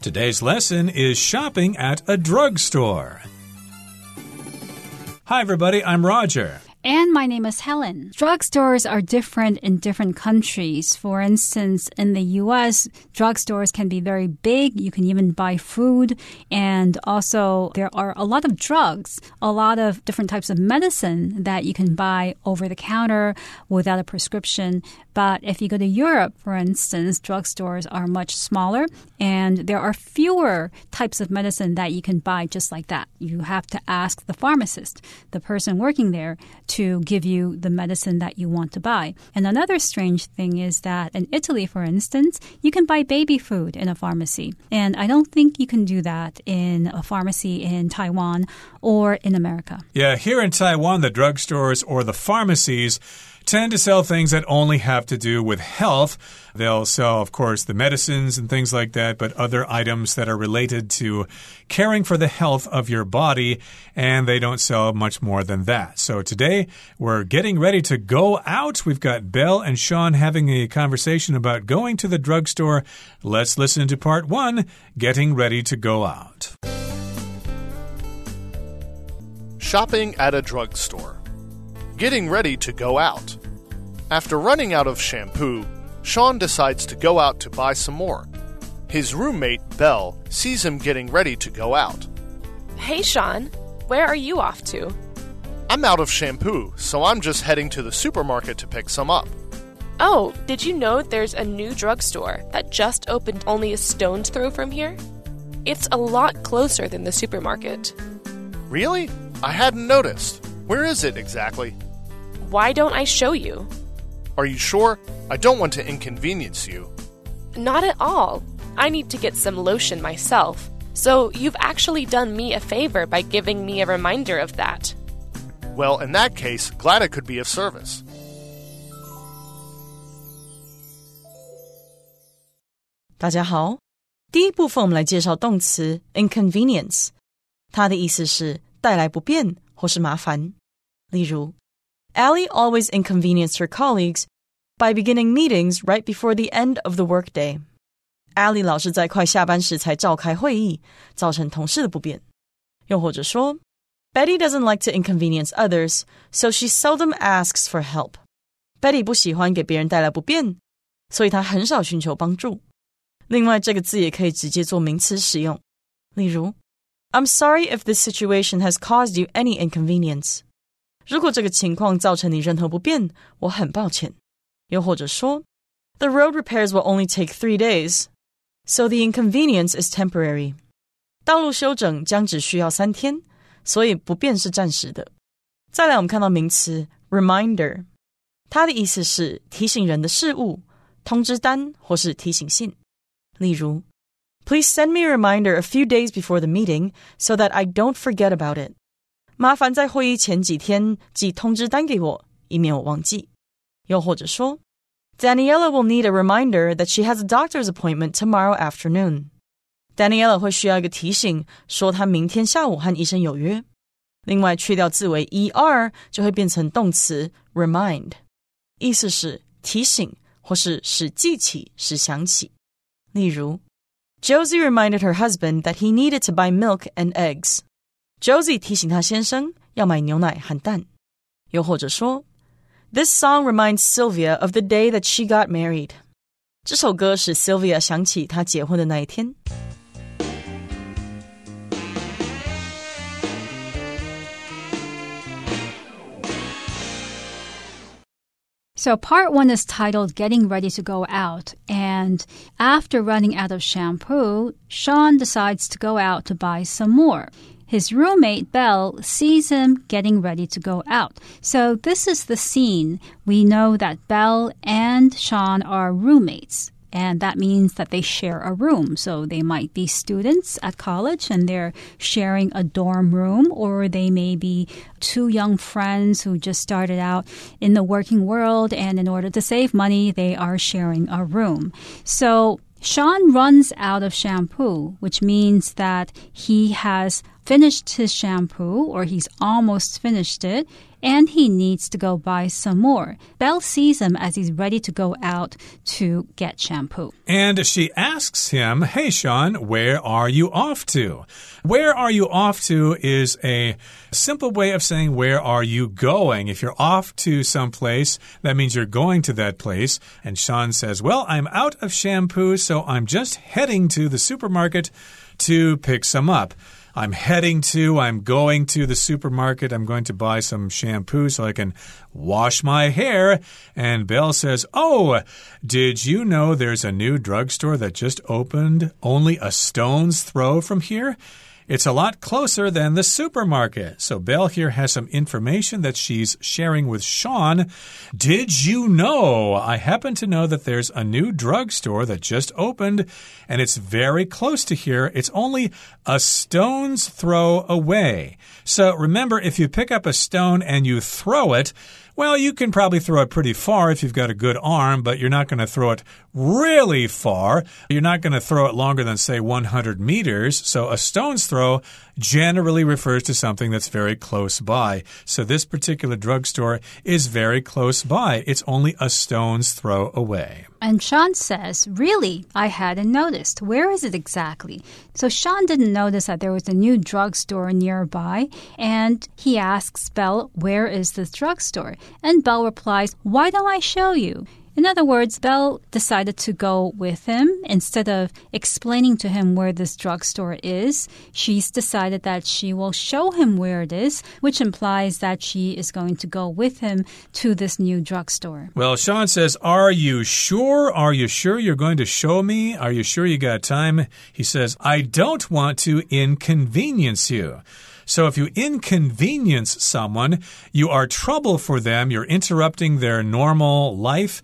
Today's lesson is shopping at a drugstore. Hi, everybody, I'm Roger. And my name is Helen. Drugstores are different in different countries. For instance, in the US, drugstores can be very big. You can even buy food. And also, there are a lot of drugs, a lot of different types of medicine that you can buy over the counter without a prescription. But if you go to Europe, for instance, drugstores are much smaller and there are fewer types of medicine that you can buy just like that. You have to ask the pharmacist, the person working there, to give you the medicine that you want to buy. And another strange thing is that in Italy, for instance, you can buy baby food in a pharmacy. And I don't think you can do that in a pharmacy in Taiwan or in America. Yeah, here in Taiwan, the drugstores or the pharmacies tend to sell things that only have to do with health. They'll sell, of course, the medicines and things like that, but other items that are related to caring for the health of your body, and they don't sell much more than that. So today, we're getting ready to go out. We've got Belle and Sean having a conversation about going to the drugstore. Let's listen to part one Getting Ready to Go Out. Shopping at a drugstore. Getting ready to go out. After running out of shampoo, Sean decides to go out to buy some more. His roommate, Belle, sees him getting ready to go out. Hey, Sean, where are you off to? I'm out of shampoo, so I'm just heading to the supermarket to pick some up. Oh, did you know there's a new drugstore that just opened only a stone's throw from here? It's a lot closer than the supermarket. Really? I hadn't noticed. Where is it exactly? Why don't I show you? Are you sure? I don't want to inconvenience you. Not at all. I need to get some lotion myself. So you've actually done me a favor by giving me a reminder of that. Well, in that case, glad I could be of service. 大家好，第一部分我们来介绍动词 inconvenience，它的意思是带来不便或是麻烦。例如 Allie always inconvenienced her colleagues by beginning meetings right before the end of the workday. Allie 老是在快下班时才召开会议，造成同事的不便。又或者说，Betty doesn't like to inconvenience others, so she seldom asks for help. Betty 不喜欢给别人带来不便，所以她很少寻求帮助。另外，这个字也可以直接做名词使用，例如，I'm sorry if this situation has caused you any inconvenience. 如果这个情况造成你任何不便，我很抱歉。又或者说，The road repairs will only take three days, so the inconvenience is temporary. 道路修整将只需要三天，所以不便是暂时的。再来，我们看到名词 reminder，它的意思是提醒人的事物、通知单或是提醒信。例如，Please send me a reminder a few days before the meeting so that I don't forget about it. 麻烦在会议前几天寄通知单给我，以免我忘记。又或者说，Daniela will need a reminder that she has a doctor's appointment tomorrow afternoon. Daniela 会需要一个提醒，说她明天下午和医生有约。另外，去掉字尾 er 就会变成动词 remind，意思是提醒或是使记起、使想起。例如，Josie reminded her husband that he needed to buy milk and eggs. Josie 提醒她先生要买牛奶和蛋。又或者说，This song reminds Sylvia of the day that she got married。这首歌使 Sylvia 想起她结婚的那一天。So, part one is titled Getting Ready to Go Out. And after running out of shampoo, Sean decides to go out to buy some more. His roommate, Belle, sees him getting ready to go out. So, this is the scene. We know that Belle and Sean are roommates and that means that they share a room. So they might be students at college and they're sharing a dorm room, or they may be two young friends who just started out in the working world, and in order to save money, they are sharing a room. So Sean runs out of shampoo, which means that he has finished his shampoo or he's almost finished it and he needs to go buy some more. Belle sees him as he's ready to go out to get shampoo. And she asks him, Hey, Sean, where are you off to? Where are you off to is a simple way of saying where are you going. If you're off to some place, that means you're going to that place. And Sean says, Well, I'm out of shampoo, so I'm just heading to the supermarket to pick some up. I'm heading to, I'm going to the supermarket. I'm going to buy some shampoo so I can wash my hair. And Belle says, Oh, did you know there's a new drugstore that just opened only a stone's throw from here? It's a lot closer than the supermarket. So Belle here has some information that she's sharing with Sean. Did you know? I happen to know that there's a new drugstore that just opened and it's very close to here. It's only a stone's throw away. So remember, if you pick up a stone and you throw it, well, you can probably throw it pretty far if you've got a good arm, but you're not going to throw it really far. You're not going to throw it longer than, say, 100 meters. So a stone's throw generally refers to something that's very close by. So this particular drugstore is very close by. It's only a stone's throw away. And Sean says, Really? I hadn't noticed. Where is it exactly? So Sean didn't notice that there was a new drugstore nearby, and he asks Belle, Where is this drugstore? And Belle replies, Why don't I show you? In other words, Belle decided to go with him. Instead of explaining to him where this drugstore is, she's decided that she will show him where it is, which implies that she is going to go with him to this new drugstore. Well, Sean says, Are you sure? Are you sure you're going to show me? Are you sure you got time? He says, I don't want to inconvenience you. So if you inconvenience someone, you are trouble for them, you're interrupting their normal life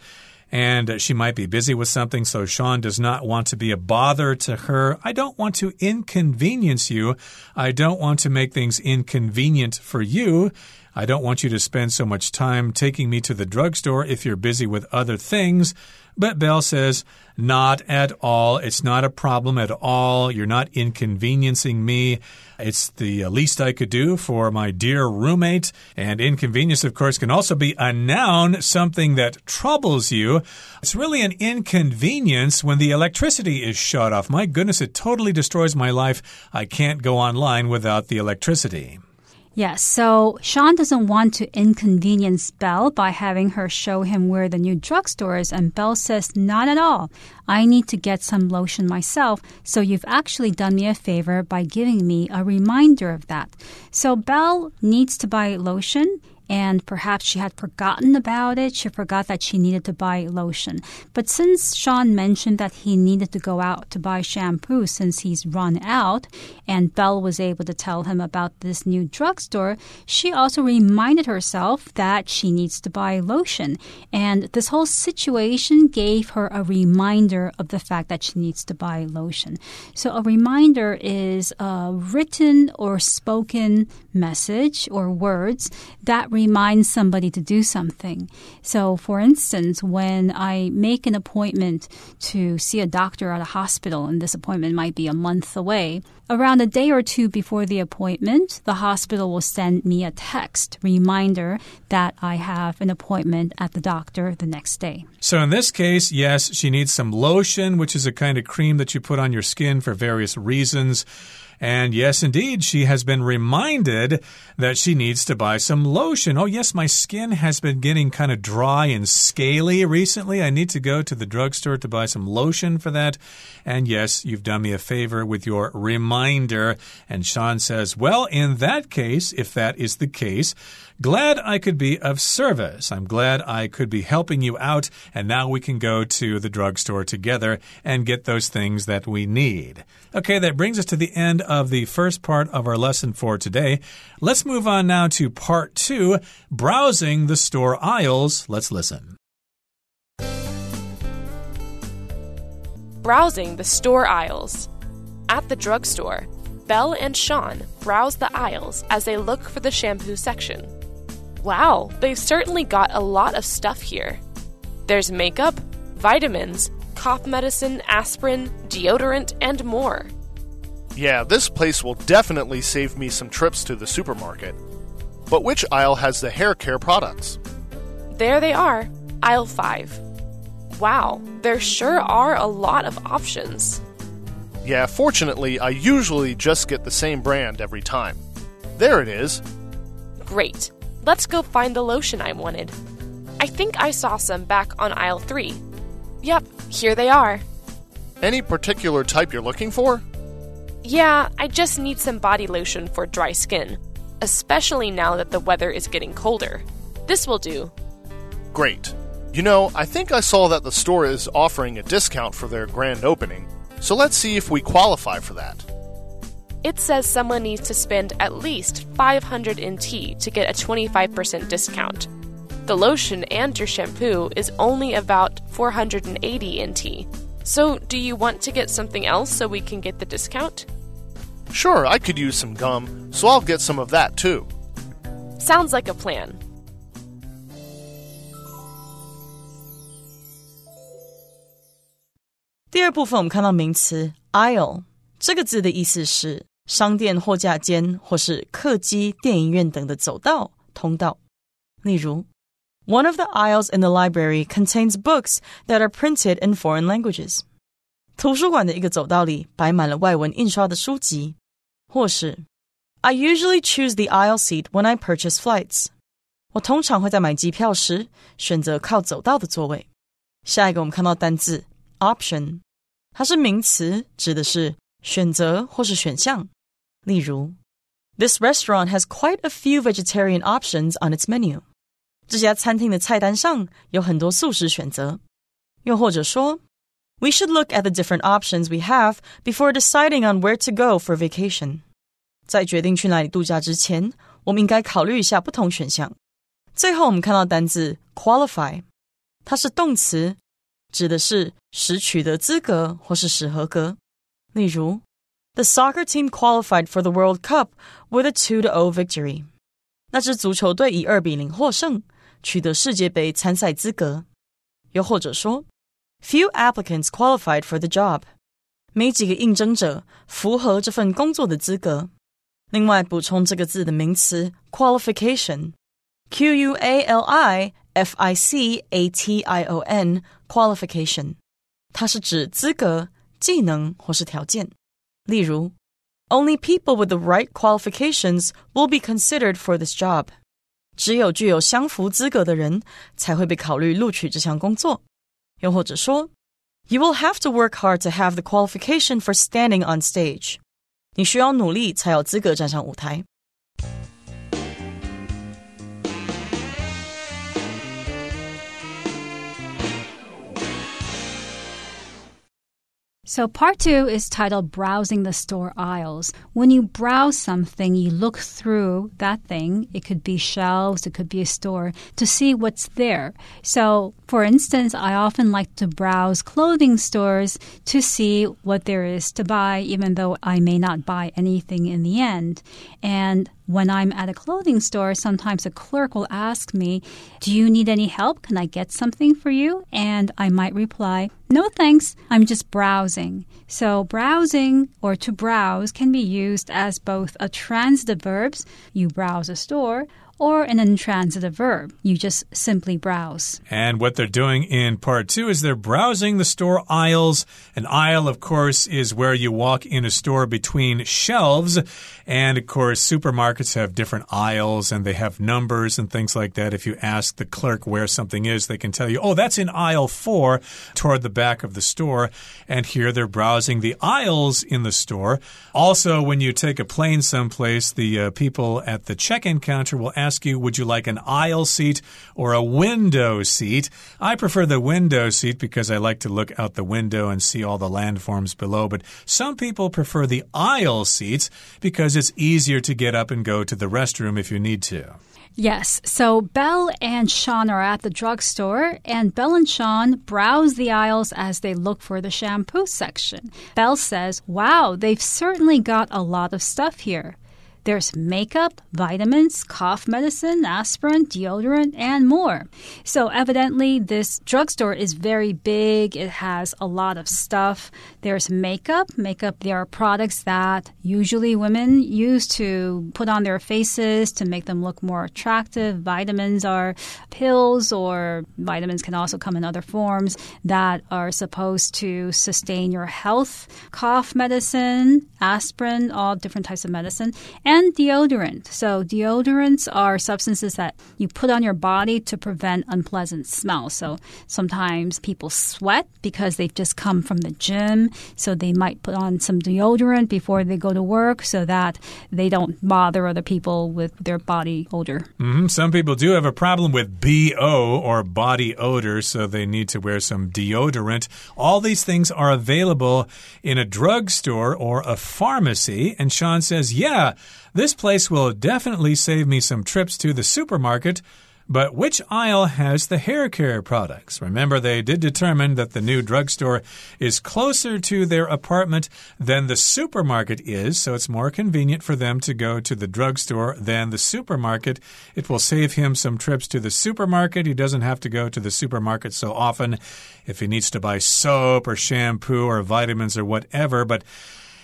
and she might be busy with something, so Sean does not want to be a bother to her. I don't want to inconvenience you. I don't want to make things inconvenient for you. I don't want you to spend so much time taking me to the drugstore if you're busy with other things. But Belle says, not at all. It's not a problem at all. You're not inconveniencing me. It's the uh, least I could do for my dear roommate. And inconvenience, of course, can also be a noun, something that troubles you. It's really an inconvenience when the electricity is shut off. My goodness, it totally destroys my life. I can't go online without the electricity. Yes, so Sean doesn't want to inconvenience Belle by having her show him where the new drugstore is, and Belle says, Not at all. I need to get some lotion myself, so you've actually done me a favor by giving me a reminder of that. So Belle needs to buy lotion and perhaps she had forgotten about it. She forgot that she needed to buy lotion. But since Sean mentioned that he needed to go out to buy shampoo since he's run out, and Belle was able to tell him about this new drugstore, she also reminded herself that she needs to buy lotion. And this whole situation gave her a reminder of the fact that she needs to buy lotion. So a reminder is a written or spoken message or words that remind somebody to do something. So, for instance, when I make an appointment to see a doctor at a hospital, and this appointment might be a month away, around a day or two before the appointment, the hospital will send me a text reminder that I have an appointment at the doctor the next day. So, in this case, yes, she needs some lotion, which is a kind of cream that you put on your skin for various reasons. And yes, indeed, she has been reminded that she needs to buy some lotion. Oh, yes, my skin has been getting kind of dry and scaly recently. I need to go to the drugstore to buy some lotion for that. And yes, you've done me a favor with your reminder. And Sean says, Well, in that case, if that is the case, Glad I could be of service. I'm glad I could be helping you out, and now we can go to the drugstore together and get those things that we need. Okay, that brings us to the end the first part of our lesson for today. Let's move on now to part two browsing the store aisles. Let's listen. Browsing the store aisles. At the drugstore, Belle and Sean browse the aisles as they look for the shampoo section. Wow, they've certainly got a lot of stuff here. There's makeup, vitamins, cough medicine, aspirin, deodorant, and more. Yeah, this place will definitely save me some trips to the supermarket. But which aisle has the hair care products? There they are, aisle 5. Wow, there sure are a lot of options. Yeah, fortunately, I usually just get the same brand every time. There it is. Great. Let's go find the lotion I wanted. I think I saw some back on aisle 3. Yep, here they are. Any particular type you're looking for? Yeah, I just need some body lotion for dry skin, especially now that the weather is getting colder. This will do. Great. You know, I think I saw that the store is offering a discount for their grand opening, so let's see if we qualify for that. It says someone needs to spend at least 500 NT to get a 25% discount. The lotion and your shampoo is only about 480 NT. So, do you want to get something else so we can get the discount? Sure, I could use some gum, so I'll get some of that too. Sounds like a plan. 第二部分我们看到名词 aisle 这个字的意思是商店货架间或是客机、电影院等的走道、通道。例如 ，One of the aisles in the library contains books that are printed in foreign languages。图书馆的一个走道里摆满了外文印刷的书籍。或是，I usually choose the aisle seat when I purchase flights。我通常会在买机票时选择靠走道的座位。下一个我们看到单字 option。它是名词，指的是选择或是选项。例如，This restaurant has quite a few vegetarian options on its menu。 这家餐厅的菜单上有很多素食选择。又或者说，We should look at the different options we have before deciding on where to go for vacation。在决定去哪里度假之前，我们应该考虑一下不同选项。最后，我们看到单字 qualify，它是动词。指的是使取得资格或是使合格。例如，The soccer team qualified for the World Cup with a two to o victory。那支足球队以二比零获胜， 取得世界杯参赛资格。又或者说，Few applicants qualified for the job。没几个应征者符合这份工作的资格。另外，补充这个字的名词 qualification，Q U A L I。F I C A T I O N qualification，它是指资格、技能或是条件。例如，Only people with the right qualifications will be considered for this job。 只有具有相符资格的人才会被考虑录取这项工作。又或者说，You will have to work hard to have the qualification for standing on stage。你需要努力才有资格站上舞台。So, part two is titled Browsing the Store Aisles. When you browse something, you look through that thing. It could be shelves, it could be a store to see what's there. So, for instance, I often like to browse clothing stores to see what there is to buy, even though I may not buy anything in the end. And when I'm at a clothing store, sometimes a clerk will ask me, Do you need any help? Can I get something for you? And I might reply, No thanks, I'm just browsing. So, browsing or to browse can be used as both a transitive verb, you browse a store, or an intransitive verb. You just simply browse. And what they're doing in part two is they're browsing the store aisles. An aisle, of course, is where you walk in a store between shelves. And of course, supermarkets have different aisles and they have numbers and things like that. If you ask the clerk where something is, they can tell you, oh, that's in aisle four toward the back of the store. And here they're browsing the aisles in the store. Also, when you take a plane someplace, the uh, people at the check in counter will ask ask you, would you like an aisle seat or a window seat? I prefer the window seat because I like to look out the window and see all the landforms below. But some people prefer the aisle seats because it's easier to get up and go to the restroom if you need to. Yes. So Belle and Sean are at the drugstore, and Belle and Sean browse the aisles as they look for the shampoo section. Belle says, Wow, they've certainly got a lot of stuff here. There's makeup, vitamins, cough medicine, aspirin, deodorant, and more. So evidently, this drugstore is very big. It has a lot of stuff. There's makeup. Makeup, there are products that usually women use to put on their faces to make them look more attractive. Vitamins are pills, or vitamins can also come in other forms that are supposed to sustain your health. Cough medicine, aspirin, all different types of medicine, and deodorant. So, deodorants are substances that you put on your body to prevent unpleasant smell. So, sometimes people sweat because they've just come from the gym, so they might put on some deodorant before they go to work so that they don't bother other people with their body odor. Mm -hmm. Some people do have a problem with BO or body odor, so they need to wear some deodorant. All these things are available in a drugstore or a pharmacy. And Sean says, Yeah, this place will definitely save me some trips to the supermarket. But which aisle has the hair care products? Remember, they did determine that the new drugstore is closer to their apartment than the supermarket is, so it's more convenient for them to go to the drugstore than the supermarket. It will save him some trips to the supermarket. He doesn't have to go to the supermarket so often if he needs to buy soap or shampoo or vitamins or whatever. But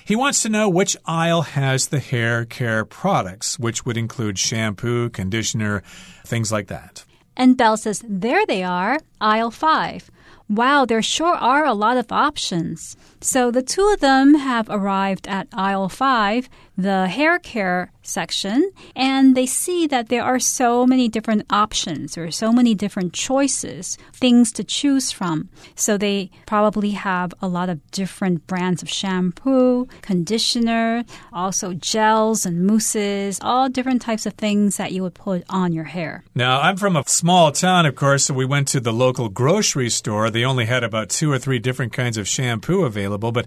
he wants to know which aisle has the hair care products, which would include shampoo, conditioner, things like that. And Belle says, There they are, aisle five. Wow, there sure are a lot of options. So the two of them have arrived at aisle five, the hair care section, and they see that there are so many different options or so many different choices, things to choose from. So they probably have a lot of different brands of shampoo, conditioner, also gels and mousses, all different types of things that you would put on your hair. Now, I'm from a small town, of course, so we went to the local grocery store. They only had about two or three different kinds of shampoo available, but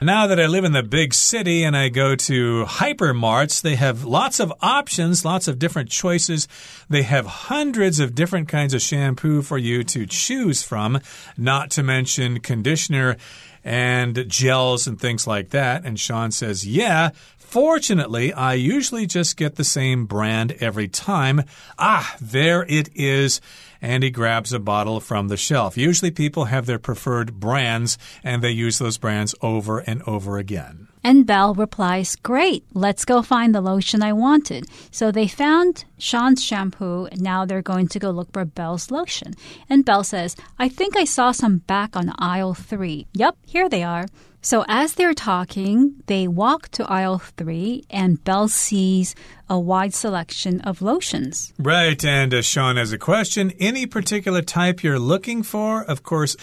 now that I live in the big city and I go to hypermarts, they have lots of options, lots of different choices. They have hundreds of different kinds of shampoo for you to choose from, not to mention conditioner and gels and things like that. And Sean says, Yeah, Fortunately, I usually just get the same brand every time. Ah, there it is. And he grabs a bottle from the shelf. Usually, people have their preferred brands and they use those brands over and over again. And Belle replies, Great, let's go find the lotion I wanted. So they found Sean's shampoo. Now they're going to go look for Belle's lotion. And Belle says, I think I saw some back on aisle three. Yep, here they are. So as they're talking, they walk to aisle three, and Belle sees a wide selection of lotions. Right, and uh, Sean has a question. Any particular type you're looking for? Of course,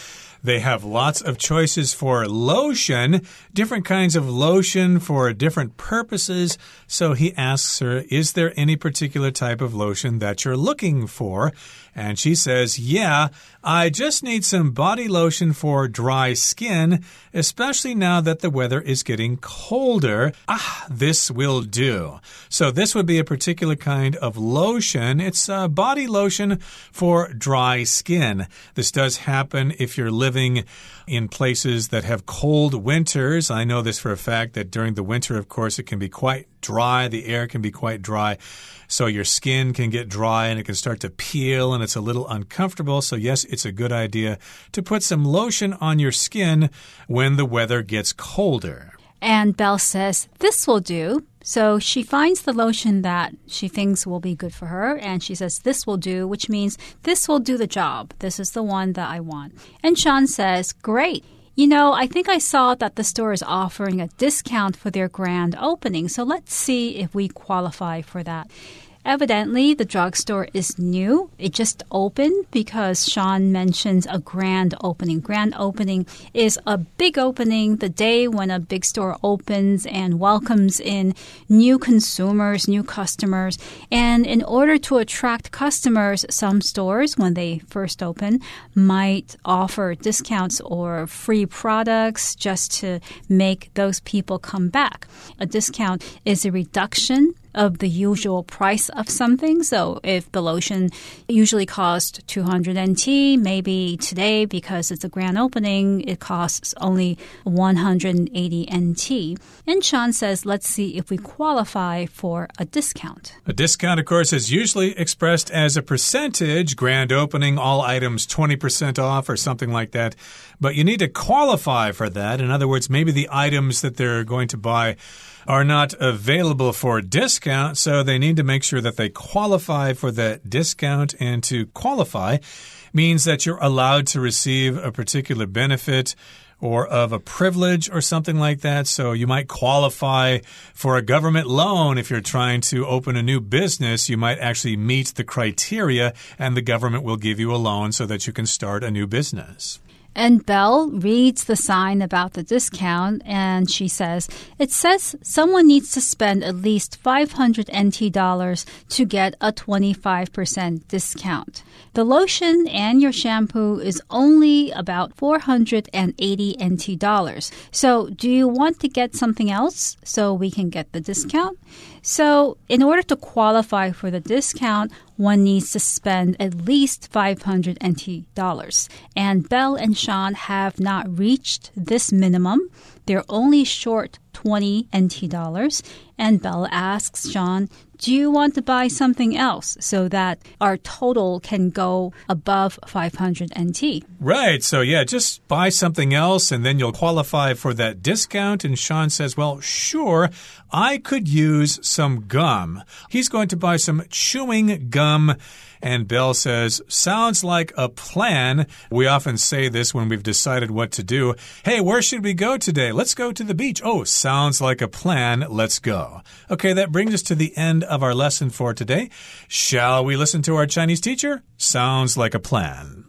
they have lots of choices for lotion, different kinds of lotion for different purposes. So he asks her, Is there any particular type of lotion that you're looking for? And she says, Yeah, I just need some body lotion for dry skin, especially now that the weather is getting colder. Ah, this will do. So, this would be a particular kind of lotion. It's a body lotion for dry skin. This does happen if you're living in places that have cold winters. I know this for a fact that during the winter, of course, it can be quite dry. The air can be quite dry. So your skin can get dry and it can start to peel and it's a little uncomfortable. So, yes, it's a good idea to put some lotion on your skin when the weather gets colder. And Belle says, This will do. So she finds the lotion that she thinks will be good for her, and she says, This will do, which means this will do the job. This is the one that I want. And Sean says, Great. You know, I think I saw that the store is offering a discount for their grand opening, so let's see if we qualify for that. Evidently, the drugstore is new. It just opened because Sean mentions a grand opening. Grand opening is a big opening, the day when a big store opens and welcomes in new consumers, new customers. And in order to attract customers, some stores, when they first open, might offer discounts or free products just to make those people come back. A discount is a reduction of the usual price of something. So if the lotion usually costs 200 NT, maybe today because it's a grand opening, it costs only 180 NT. And Sean says, let's see if we qualify for a discount. A discount, of course, is usually expressed as a percentage, grand opening, all items 20% off or something like that. But you need to qualify for that. In other words, maybe the items that they're going to buy are not available for discount, so they need to make sure that they qualify for that discount. And to qualify means that you're allowed to receive a particular benefit or of a privilege or something like that. So you might qualify for a government loan if you're trying to open a new business. You might actually meet the criteria, and the government will give you a loan so that you can start a new business. And Belle reads the sign about the discount and she says, It says someone needs to spend at least 500 NT dollars to get a 25% discount. The lotion and your shampoo is only about 480 NT dollars. So, do you want to get something else so we can get the discount? So, in order to qualify for the discount, one needs to spend at least 500 NT dollars. And Belle and Sean have not reached this minimum. They're only short 20 NT dollars. And Belle asks Sean, do you want to buy something else so that our total can go above 500 NT? Right. So, yeah, just buy something else and then you'll qualify for that discount. And Sean says, Well, sure, I could use some gum. He's going to buy some chewing gum. And Belle says, Sounds like a plan. We often say this when we've decided what to do. Hey, where should we go today? Let's go to the beach. Oh, sounds like a plan. Let's go. Okay, that brings us to the end of our lesson for today. Shall we listen to our Chinese teacher? Sounds like a plan.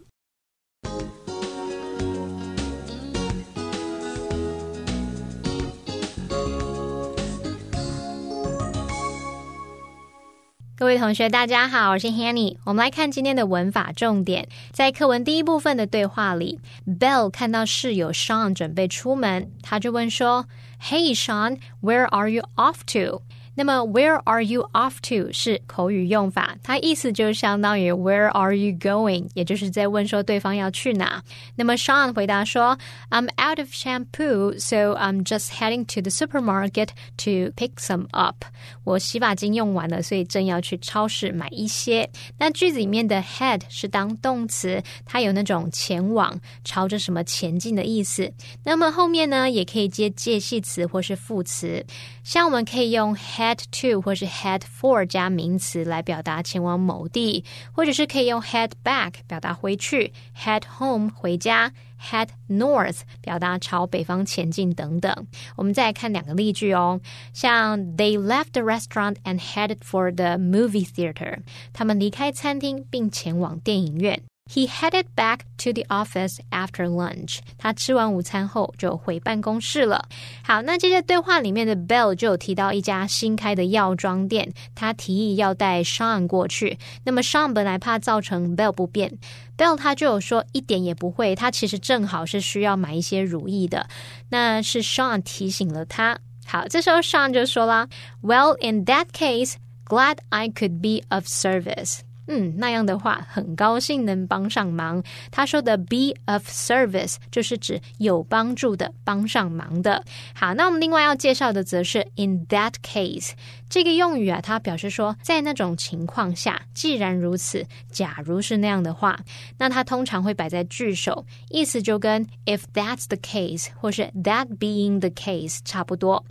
各位同学，大家好，我是 Hanny。我们来看今天的文法重点。在课文第一部分的对话里，Bell 看到室友 Sean 准备出门，他就问说：“Hey Sean, where are you off to？” 那么，Where are you off to 是口语用法，它意思就相当于 Where are you going，也就是在问说对方要去哪。那么，Sean 回答说，I'm out of shampoo, so I'm just heading to the supermarket to pick some up。我洗发精用完了，所以正要去超市买一些。那句子里面的 head 是当动词，它有那种前往、朝着什么前进的意思。那么后面呢，也可以接介系词或是副词，像我们可以用 head。to 或是 head for 加名词来表达前往某地，或者是可以用 head back 表达回去，head home 回家，head north 表达朝北方前进等等。我们再来看两个例句哦，像 They left the restaurant and headed for the movie theater，他们离开餐厅并前往电影院。He headed back to the office after lunch. 他吃完午餐后就回办公室了。好，那这些对话里面的 Bell 就有提到一家新开的药妆店，他提议要带 Sean 过去。那么 Sean 本来怕造成 Bell 不便，Bell 他就有说一点也不会，他其实正好是需要买一些乳液的。那是 Sean 提醒了他。好，这时候 Sean 就说啦：“Well, in that case, glad I could be of service.” 嗯，那样的话，很高兴能帮上忙。他说的 “be of service” 就是指有帮助的、帮上忙的。好，那我们另外要介绍的则是 “in that case” 这个用语啊，它表示说在那种情况下，既然如此，假如是那样的话，那它通常会摆在句首，意思就跟 “if that's the case” 或是 “that being the case” 差不多。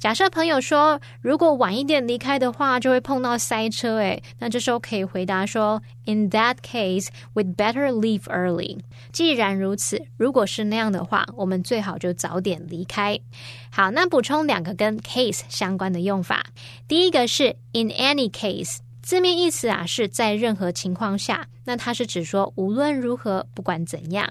假设朋友说，如果晚一点离开的话，就会碰到塞车。诶，那这时候可以回答说：In that case, we'd better leave early。既然如此，如果是那样的话，我们最好就早点离开。好，那补充两个跟 case 相关的用法。第一个是 in any case，字面意思啊是在任何情况下，那它是指说无论如何，不管怎样。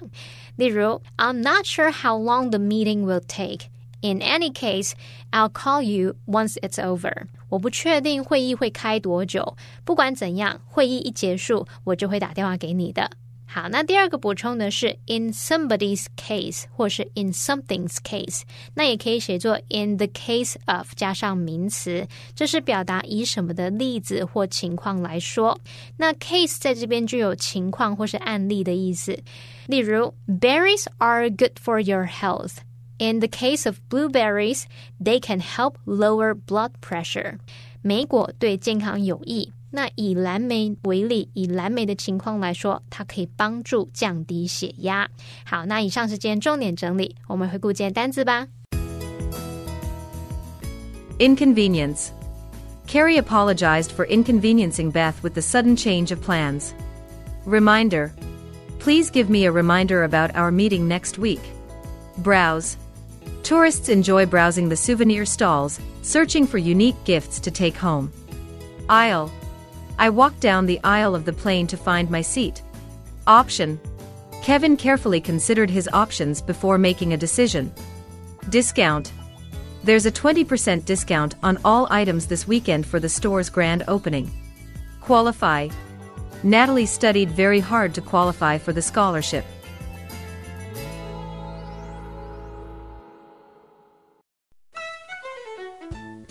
例如，I'm not sure how long the meeting will take。In any case, I'll call you once it's over. 我不确定会议会开多久，不管怎样，会议一结束，我就会打电话给你的。 好，那第二个补充的是 in somebody's case 或是 in something's case，那也可以写作 in the case of 加上名词，这是表达以什么的例子或情况来说。那 case 在这边就有情况或是案例的意思，例如 berries are good for your health。 In the case of blueberries, they can help lower blood pressure. 莓果对健康有益。那以蓝莓为例，以蓝莓的情况来说，它可以帮助降低血压。好，那以上是今天重点整理，我们回顾今天单词吧。Inconvenience. Carrie apologized for inconveniencing Beth with the sudden change of plans. Reminder. Please give me a reminder about our meeting next week. Browse. Tourists enjoy browsing the souvenir stalls, searching for unique gifts to take home. Aisle. I walked down the aisle of the plane to find my seat. Option. Kevin carefully considered his options before making a decision. Discount. There's a 20% discount on all items this weekend for the store's grand opening. Qualify. Natalie studied very hard to qualify for the scholarship.